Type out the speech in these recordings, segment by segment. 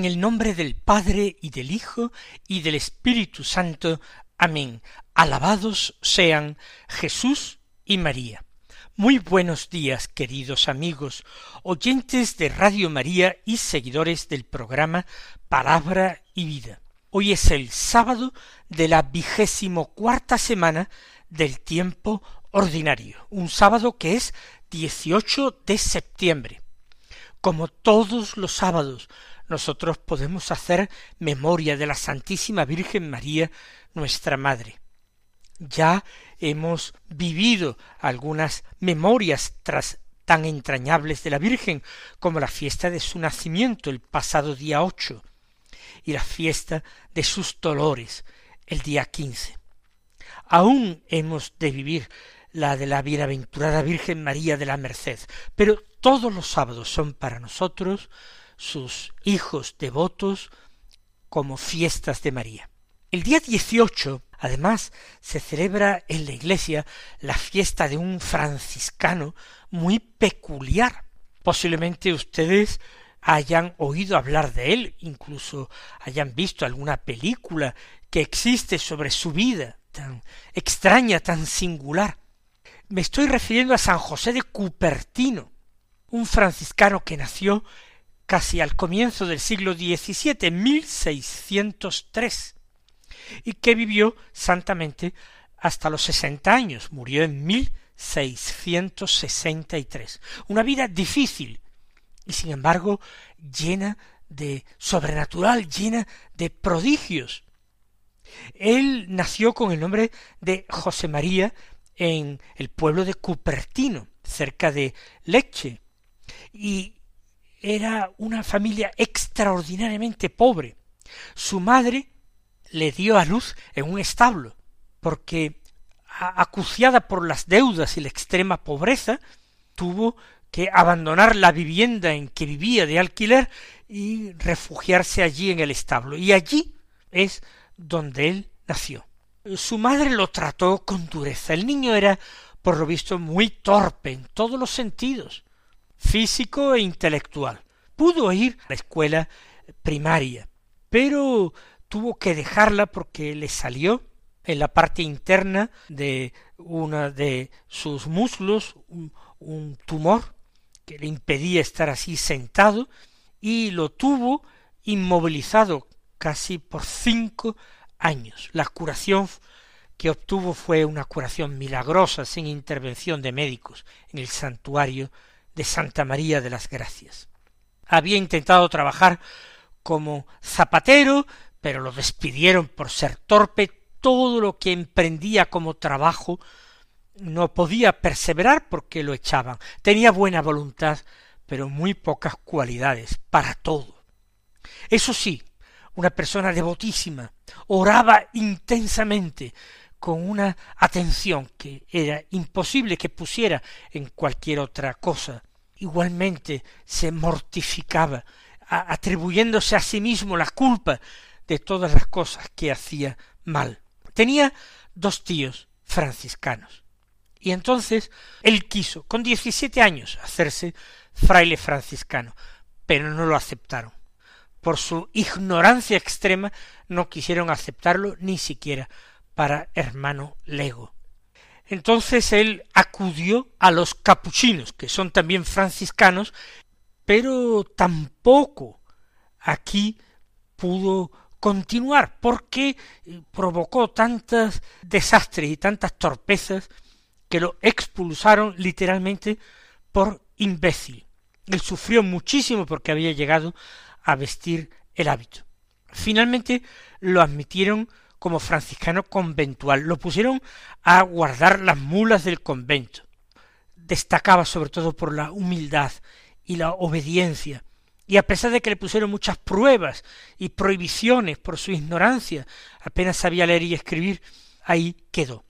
En el nombre del Padre y del Hijo y del Espíritu Santo. Amén. Alabados sean Jesús y María. Muy buenos días, queridos amigos, oyentes de Radio María y seguidores del programa Palabra y Vida. Hoy es el sábado de la vigésimo cuarta semana del tiempo ordinario, un sábado que es 18 de septiembre. Como todos los sábados, nosotros podemos hacer memoria de la Santísima Virgen María, nuestra Madre. Ya hemos vivido algunas memorias tras tan entrañables de la Virgen como la fiesta de su nacimiento el pasado día ocho y la fiesta de sus dolores el día quince. Aún hemos de vivir la de la bienaventurada Virgen María de la Merced, pero todos los sábados son para nosotros sus hijos devotos como fiestas de María. El día 18, además, se celebra en la iglesia la fiesta de un franciscano muy peculiar. Posiblemente ustedes hayan oído hablar de él, incluso hayan visto alguna película que existe sobre su vida tan extraña, tan singular. Me estoy refiriendo a San José de Cupertino, un franciscano que nació casi al comienzo del siglo XVII, mil seiscientos y que vivió santamente hasta los sesenta años, murió en mil seiscientos sesenta y tres. Una vida difícil y sin embargo llena de sobrenatural, llena de prodigios. Él nació con el nombre de José María en el pueblo de Cupertino, cerca de Lecce, y era una familia extraordinariamente pobre. Su madre le dio a luz en un establo, porque acuciada por las deudas y la extrema pobreza, tuvo que abandonar la vivienda en que vivía de alquiler y refugiarse allí en el establo. Y allí es donde él nació. Su madre lo trató con dureza. El niño era, por lo visto, muy torpe en todos los sentidos físico e intelectual. Pudo ir a la escuela primaria, pero tuvo que dejarla porque le salió en la parte interna de una de sus muslos un, un tumor que le impedía estar así sentado y lo tuvo inmovilizado casi por cinco años. La curación que obtuvo fue una curación milagrosa sin intervención de médicos en el santuario de Santa María de las Gracias. Había intentado trabajar como zapatero, pero lo despidieron por ser torpe. Todo lo que emprendía como trabajo no podía perseverar porque lo echaban. Tenía buena voluntad, pero muy pocas cualidades para todo. Eso sí, una persona devotísima, oraba intensamente, con una atención que era imposible que pusiera en cualquier otra cosa. Igualmente se mortificaba, atribuyéndose a sí mismo la culpa de todas las cosas que hacía mal. Tenía dos tíos franciscanos. Y entonces él quiso, con diecisiete años, hacerse fraile franciscano, pero no lo aceptaron. Por su ignorancia extrema no quisieron aceptarlo ni siquiera para hermano lego. Entonces él acudió a los capuchinos, que son también franciscanos, pero tampoco aquí pudo continuar porque provocó tantos desastres y tantas torpezas que lo expulsaron literalmente por imbécil. Él sufrió muchísimo porque había llegado a vestir el hábito. Finalmente lo admitieron como franciscano conventual. Lo pusieron a guardar las mulas del convento. Destacaba sobre todo por la humildad y la obediencia y a pesar de que le pusieron muchas pruebas y prohibiciones por su ignorancia, apenas sabía leer y escribir, ahí quedó.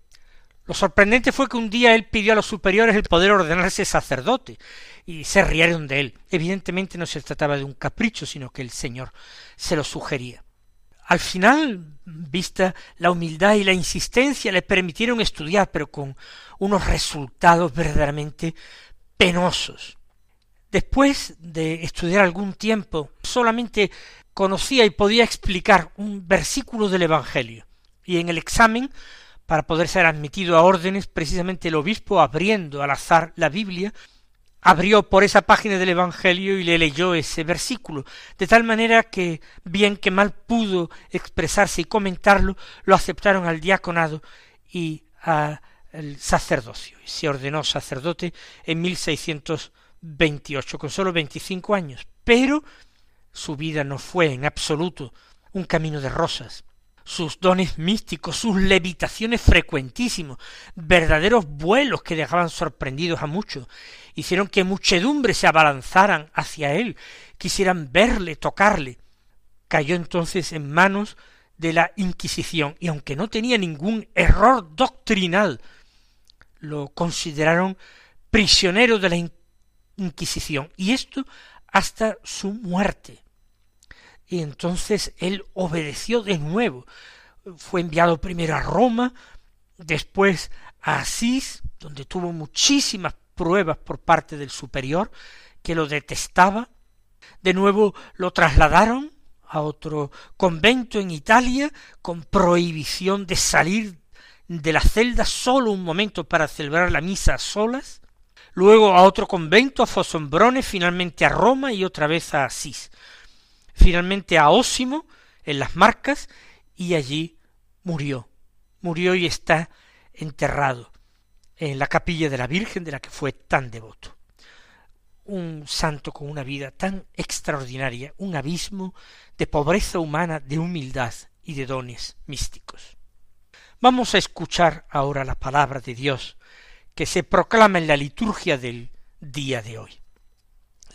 Lo sorprendente fue que un día él pidió a los superiores el poder ordenarse sacerdote, y se rieron de él. Evidentemente no se trataba de un capricho, sino que el Señor se lo sugería. Al final, vista la humildad y la insistencia, le permitieron estudiar, pero con unos resultados verdaderamente penosos. Después de estudiar algún tiempo, solamente conocía y podía explicar un versículo del Evangelio. Y en el examen, para poder ser admitido a órdenes, precisamente el obispo, abriendo al azar la Biblia, abrió por esa página del Evangelio y le leyó ese versículo, de tal manera que, bien que mal pudo expresarse y comentarlo, lo aceptaron al diaconado y al sacerdocio. Y se ordenó sacerdote en 1600 veintiocho, con sólo veinticinco años, pero su vida no fue en absoluto un camino de rosas. Sus dones místicos, sus levitaciones frecuentísimos, verdaderos vuelos que dejaban sorprendidos a muchos, hicieron que muchedumbre se abalanzaran hacia él, quisieran verle, tocarle. Cayó entonces en manos de la Inquisición, y aunque no tenía ningún error doctrinal, lo consideraron prisionero de la Inquisición, y esto hasta su muerte. Y entonces él obedeció de nuevo. Fue enviado primero a Roma, después a Asís, donde tuvo muchísimas pruebas por parte del superior, que lo detestaba. De nuevo lo trasladaron a otro convento en Italia, con prohibición de salir de la celda solo un momento para celebrar la misa a solas luego a otro convento, a Fosombrone, finalmente a Roma y otra vez a Asís, finalmente a Ósimo, en las Marcas, y allí murió, murió y está enterrado en la capilla de la Virgen de la que fue tan devoto. Un santo con una vida tan extraordinaria, un abismo de pobreza humana, de humildad y de dones místicos. Vamos a escuchar ahora la palabra de Dios que se proclama en la liturgia del día de hoy.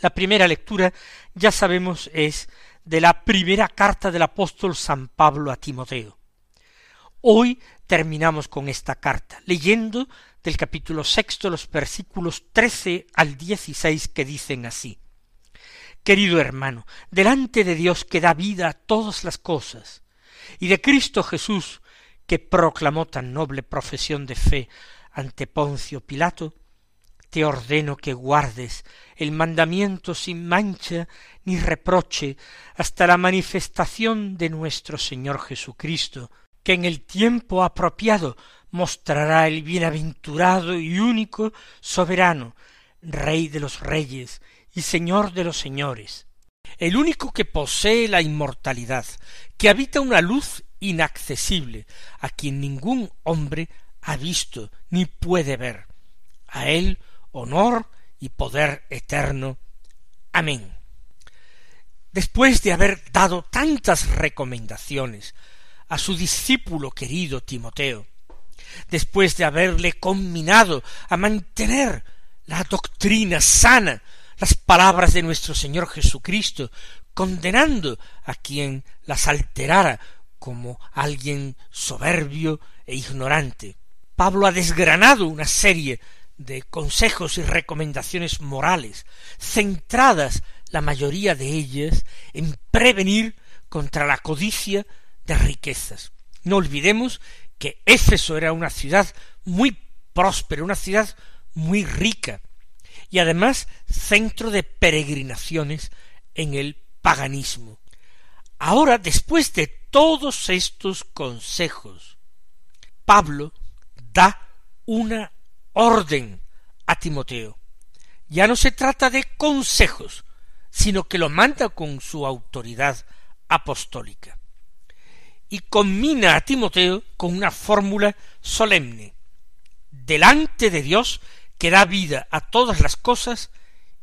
La primera lectura, ya sabemos, es de la primera carta del apóstol San Pablo a Timoteo. Hoy terminamos con esta carta, leyendo del capítulo sexto los versículos trece al dieciséis que dicen así Querido hermano, delante de Dios que da vida a todas las cosas, y de Cristo Jesús, que proclamó tan noble profesión de fe ante Poncio Pilato, te ordeno que guardes el mandamiento sin mancha ni reproche hasta la manifestación de nuestro Señor Jesucristo, que en el tiempo apropiado mostrará el bienaventurado y único soberano, Rey de los reyes y Señor de los señores, el único que posee la inmortalidad, que habita una luz inaccesible, a quien ningún hombre ha visto ni puede ver. A él honor y poder eterno. Amén. Después de haber dado tantas recomendaciones a su discípulo querido Timoteo, después de haberle combinado a mantener la doctrina sana, las palabras de nuestro Señor Jesucristo, condenando a quien las alterara como alguien soberbio e ignorante, Pablo ha desgranado una serie de consejos y recomendaciones morales, centradas la mayoría de ellas en prevenir contra la codicia de riquezas. No olvidemos que Éfeso era una ciudad muy próspera, una ciudad muy rica, y además centro de peregrinaciones en el paganismo. Ahora, después de todos estos consejos, Pablo da una orden a Timoteo. Ya no se trata de consejos, sino que lo manda con su autoridad apostólica. Y combina a Timoteo con una fórmula solemne. Delante de Dios que da vida a todas las cosas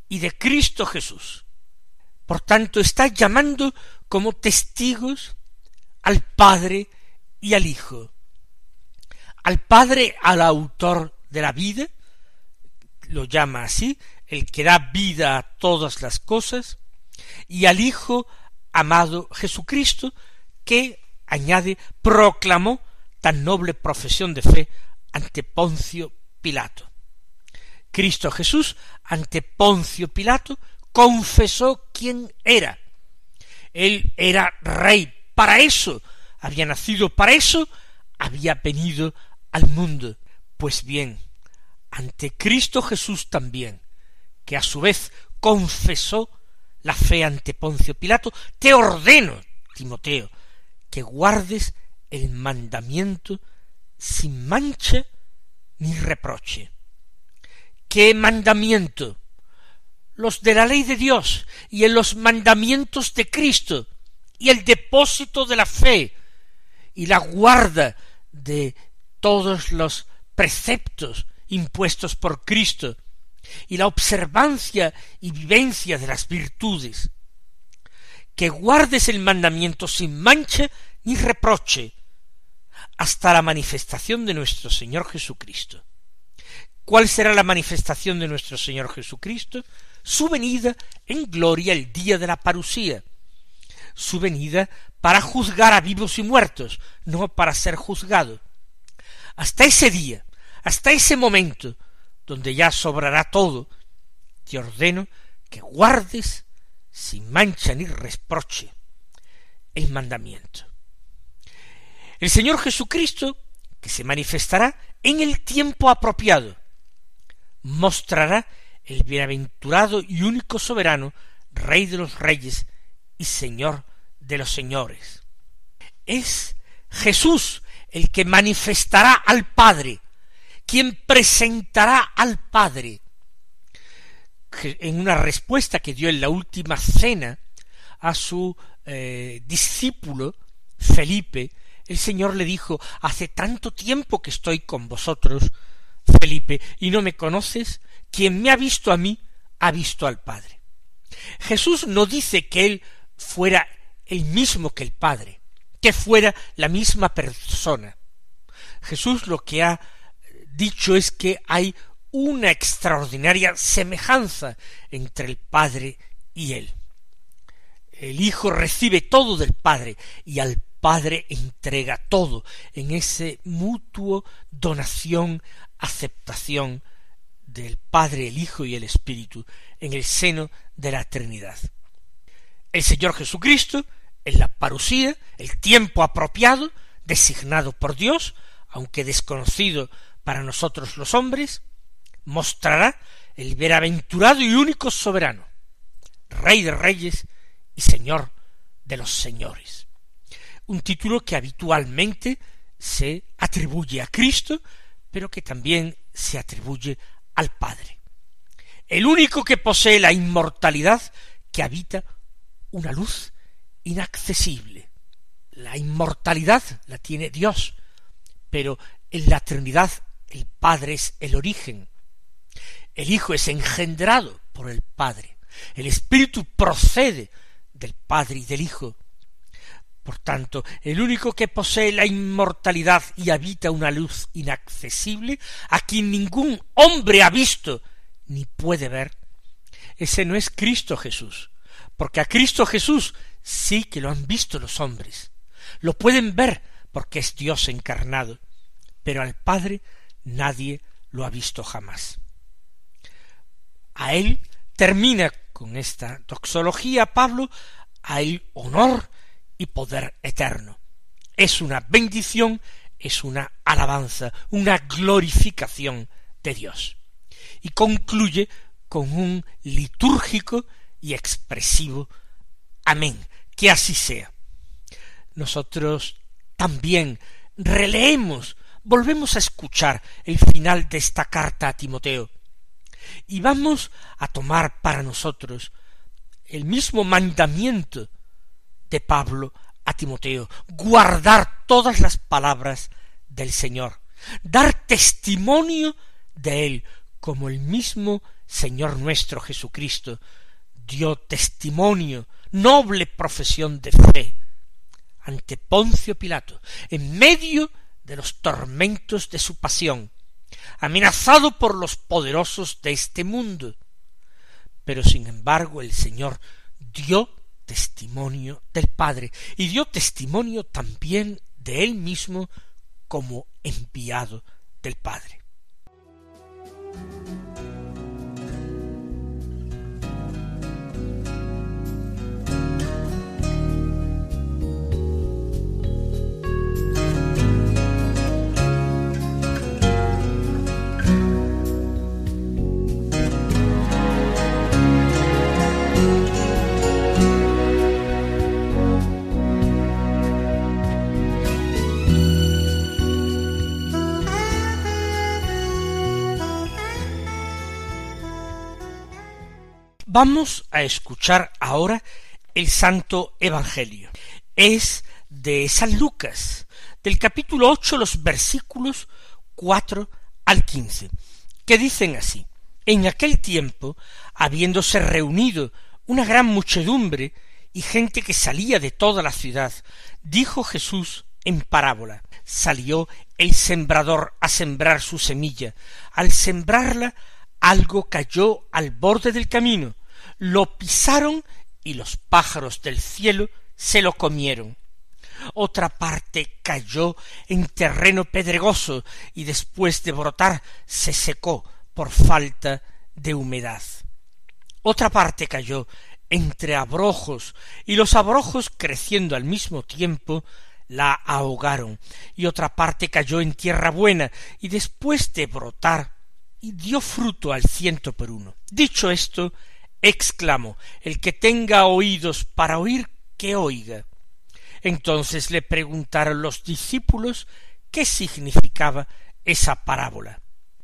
y de Cristo Jesús. Por tanto, está llamando como testigos al Padre y al Hijo, al Padre, al autor de la vida, lo llama así, el que da vida a todas las cosas, y al Hijo amado Jesucristo, que, añade, proclamó tan noble profesión de fe ante Poncio Pilato. Cristo Jesús, ante Poncio Pilato, confesó quién era. Él era rey, para eso había nacido, para eso había venido al mundo. Pues bien, ante Cristo Jesús también, que a su vez confesó la fe ante Poncio Pilato, te ordeno, Timoteo, que guardes el mandamiento sin mancha ni reproche. ¿Qué mandamiento? Los de la ley de Dios y en los mandamientos de Cristo y el depósito de la fe y la guarda de todos los preceptos impuestos por Cristo y la observancia y vivencia de las virtudes, que guardes el mandamiento sin mancha ni reproche, hasta la manifestación de nuestro Señor Jesucristo. ¿Cuál será la manifestación de nuestro Señor Jesucristo? Su venida en gloria el día de la parusía, su venida para juzgar a vivos y muertos, no para ser juzgado. Hasta ese día, hasta ese momento, donde ya sobrará todo, te ordeno que guardes sin mancha ni reproche el mandamiento. El Señor Jesucristo, que se manifestará en el tiempo apropiado, mostrará el bienaventurado y único soberano, Rey de los reyes y Señor de los señores. Es Jesús el que manifestará al Padre quien presentará al Padre. En una respuesta que dio en la última cena a su eh, discípulo Felipe, el Señor le dijo, hace tanto tiempo que estoy con vosotros, Felipe, y no me conoces, quien me ha visto a mí, ha visto al Padre. Jesús no dice que él fuera el mismo que el Padre, que fuera la misma persona. Jesús lo que ha dicho es que hay una extraordinaria semejanza entre el Padre y él. El Hijo recibe todo del Padre y al Padre entrega todo en ese mutuo donación, aceptación del Padre, el Hijo y el Espíritu en el seno de la Trinidad. El Señor Jesucristo, en la parusía, el tiempo apropiado, designado por Dios, aunque desconocido para nosotros los hombres, mostrará el bienaventurado y único soberano, Rey de reyes y Señor de los señores. Un título que habitualmente se atribuye a Cristo, pero que también se atribuye al Padre. El único que posee la inmortalidad que habita una luz inaccesible. La inmortalidad la tiene Dios, pero en la Trinidad el Padre es el origen. El Hijo es engendrado por el Padre. El Espíritu procede del Padre y del Hijo. Por tanto, el único que posee la inmortalidad y habita una luz inaccesible, a quien ningún hombre ha visto ni puede ver, ese no es Cristo Jesús, porque a Cristo Jesús sí que lo han visto los hombres, lo pueden ver porque es Dios encarnado, pero al Padre nadie lo ha visto jamás. A él termina con esta doxología Pablo a el honor y poder eterno. Es una bendición, es una alabanza, una glorificación de Dios. Y concluye con un litúrgico y expresivo. Amén. Que así sea. Nosotros también releemos volvemos a escuchar el final de esta carta a Timoteo. Y vamos a tomar para nosotros el mismo mandamiento de Pablo a Timoteo, guardar todas las palabras del Señor, dar testimonio de él como el mismo Señor nuestro Jesucristo dio testimonio, noble profesión de fe ante Poncio Pilato, en medio de los tormentos de su pasión, amenazado por los poderosos de este mundo. Pero sin embargo el Señor dio testimonio del Padre y dio testimonio también de él mismo como enviado del Padre. Vamos a escuchar ahora el Santo Evangelio. Es de San Lucas, del capítulo ocho, los versículos cuatro al quince, que dicen así. En aquel tiempo, habiéndose reunido una gran muchedumbre y gente que salía de toda la ciudad, dijo Jesús en parábola. Salió el sembrador a sembrar su semilla. Al sembrarla, algo cayó al borde del camino, lo pisaron y los pájaros del cielo se lo comieron. Otra parte cayó en terreno pedregoso y después de brotar se secó por falta de humedad. Otra parte cayó entre abrojos y los abrojos creciendo al mismo tiempo la ahogaron y otra parte cayó en tierra buena y después de brotar y dio fruto al ciento por uno. Dicho esto, exclamó el que tenga oídos para oír que oiga. Entonces le preguntaron los discípulos qué significaba esa parábola.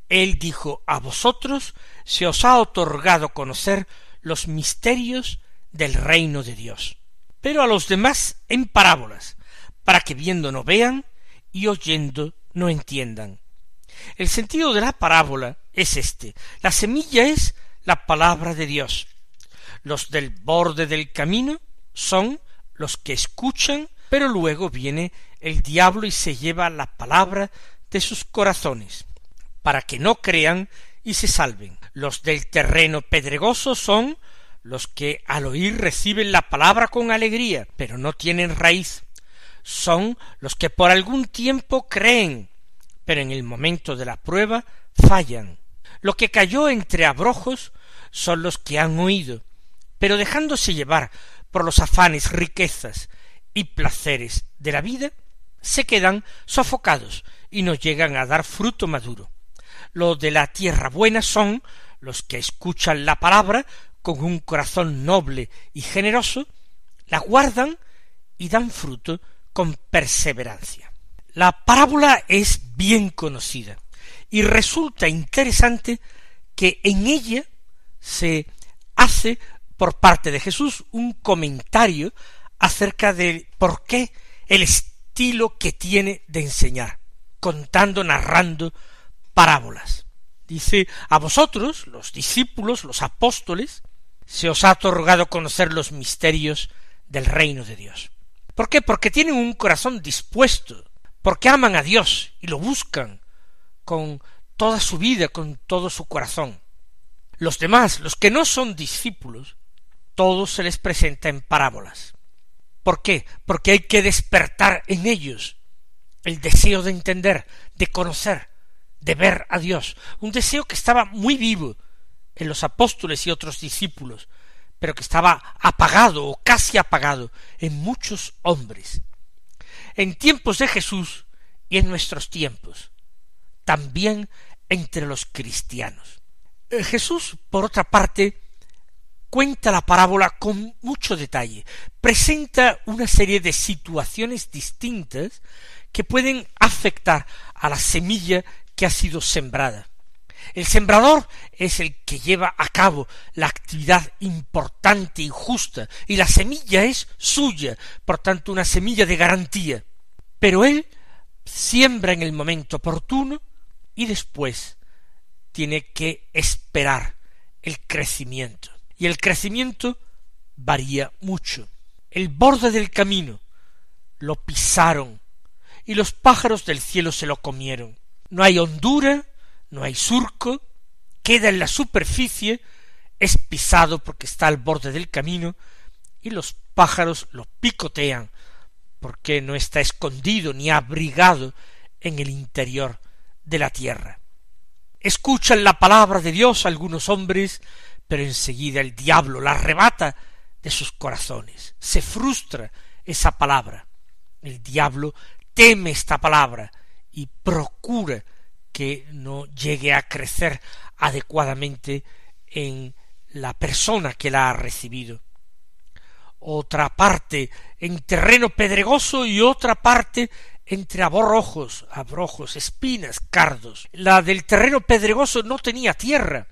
Él dijo a vosotros se os ha otorgado conocer los misterios del reino de Dios pero a los demás en parábolas para que viendo no vean y oyendo no entiendan. El sentido de la parábola es este la semilla es la palabra de Dios. Los del borde del camino son los que escuchan, pero luego viene el diablo y se lleva la palabra de sus corazones, para que no crean y se salven. Los del terreno pedregoso son los que al oír reciben la palabra con alegría, pero no tienen raíz. Son los que por algún tiempo creen, pero en el momento de la prueba fallan. Lo que cayó entre abrojos son los que han oído, pero dejándose llevar por los afanes, riquezas y placeres de la vida, se quedan sofocados y no llegan a dar fruto maduro. Los de la tierra buena son los que escuchan la palabra con un corazón noble y generoso, la guardan y dan fruto con perseverancia. La parábola es bien conocida y resulta interesante que en ella se hace por parte de Jesús un comentario acerca de por qué el estilo que tiene de enseñar, contando, narrando parábolas. Dice, a vosotros, los discípulos, los apóstoles, se os ha otorgado conocer los misterios del reino de Dios. ¿Por qué? Porque tienen un corazón dispuesto, porque aman a Dios y lo buscan con toda su vida, con todo su corazón. Los demás, los que no son discípulos, todo se les presenta en parábolas. ¿Por qué? Porque hay que despertar en ellos el deseo de entender, de conocer, de ver a Dios, un deseo que estaba muy vivo en los apóstoles y otros discípulos, pero que estaba apagado o casi apagado en muchos hombres. En tiempos de Jesús y en nuestros tiempos, también entre los cristianos. Eh, Jesús, por otra parte, cuenta la parábola con mucho detalle, presenta una serie de situaciones distintas que pueden afectar a la semilla que ha sido sembrada. El sembrador es el que lleva a cabo la actividad importante y justa, y la semilla es suya, por tanto una semilla de garantía. Pero él siembra en el momento oportuno y después tiene que esperar el crecimiento. Y el crecimiento varía mucho. El borde del camino lo pisaron y los pájaros del cielo se lo comieron. No hay hondura, no hay surco, queda en la superficie, es pisado porque está al borde del camino y los pájaros lo picotean, porque no está escondido ni abrigado en el interior de la tierra. Escuchan la palabra de Dios algunos hombres, pero enseguida el diablo la arrebata de sus corazones. Se frustra esa palabra. El diablo teme esta palabra y procura que no llegue a crecer adecuadamente en la persona que la ha recibido. Otra parte en terreno pedregoso y otra parte entre aborrojos, abrojos, espinas, cardos. La del terreno pedregoso no tenía tierra,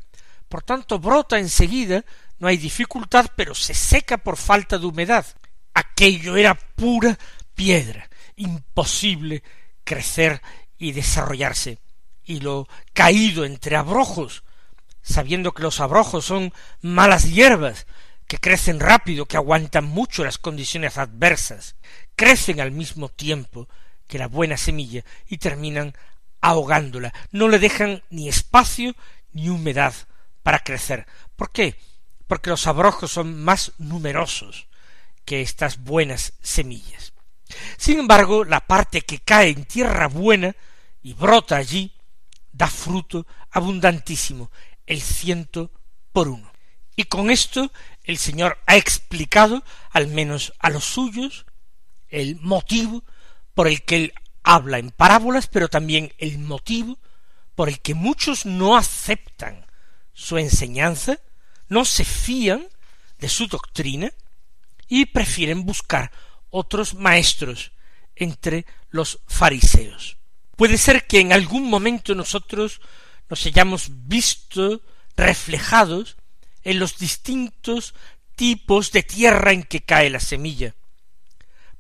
por tanto brota enseguida, no hay dificultad, pero se seca por falta de humedad. Aquello era pura piedra, imposible crecer y desarrollarse. Y lo caído entre abrojos, sabiendo que los abrojos son malas hierbas, que crecen rápido, que aguantan mucho las condiciones adversas, crecen al mismo tiempo que la buena semilla y terminan ahogándola, no le dejan ni espacio ni humedad para crecer. ¿Por qué? Porque los abrojos son más numerosos que estas buenas semillas. Sin embargo, la parte que cae en tierra buena y brota allí da fruto abundantísimo, el ciento por uno. Y con esto el Señor ha explicado, al menos a los suyos, el motivo por el que Él habla en parábolas, pero también el motivo por el que muchos no aceptan su enseñanza, no se fían de su doctrina y prefieren buscar otros maestros entre los fariseos. Puede ser que en algún momento nosotros nos hayamos visto reflejados en los distintos tipos de tierra en que cae la semilla.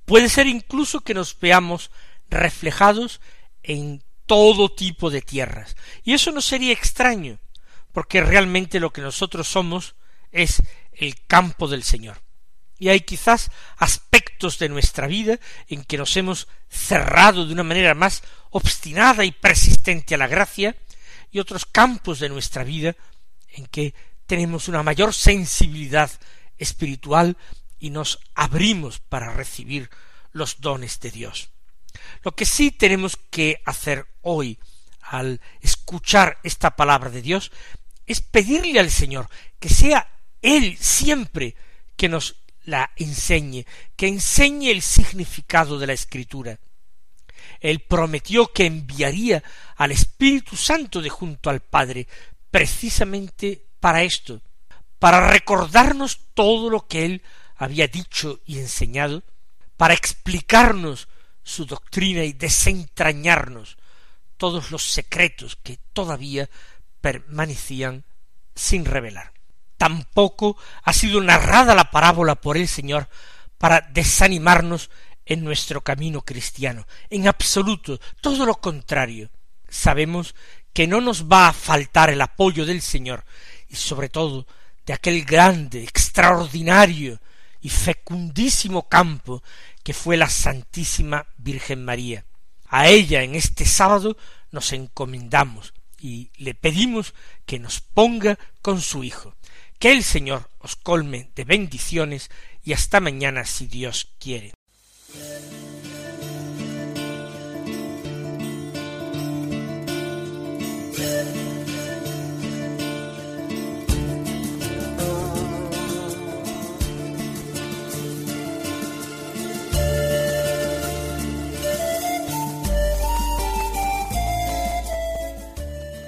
Puede ser incluso que nos veamos reflejados en todo tipo de tierras. Y eso no sería extraño, porque realmente lo que nosotros somos es el campo del Señor. Y hay quizás aspectos de nuestra vida en que nos hemos cerrado de una manera más obstinada y persistente a la gracia, y otros campos de nuestra vida en que tenemos una mayor sensibilidad espiritual y nos abrimos para recibir los dones de Dios. Lo que sí tenemos que hacer hoy al escuchar esta palabra de Dios es pedirle al Señor que sea Él siempre que nos la enseñe, que enseñe el significado de la Escritura. Él prometió que enviaría al Espíritu Santo de junto al Padre precisamente para esto, para recordarnos todo lo que él había dicho y enseñado, para explicarnos su doctrina y desentrañarnos todos los secretos que todavía permanecían sin revelar. Tampoco ha sido narrada la parábola por el Señor para desanimarnos en nuestro camino cristiano. En absoluto, todo lo contrario. Sabemos que no nos va a faltar el apoyo del Señor y sobre todo de aquel grande, extraordinario y fecundísimo campo que fue la Santísima Virgen María. A ella en este sábado nos encomendamos y le pedimos que nos ponga con su Hijo. Que el Señor os colme de bendiciones y hasta mañana si Dios quiere.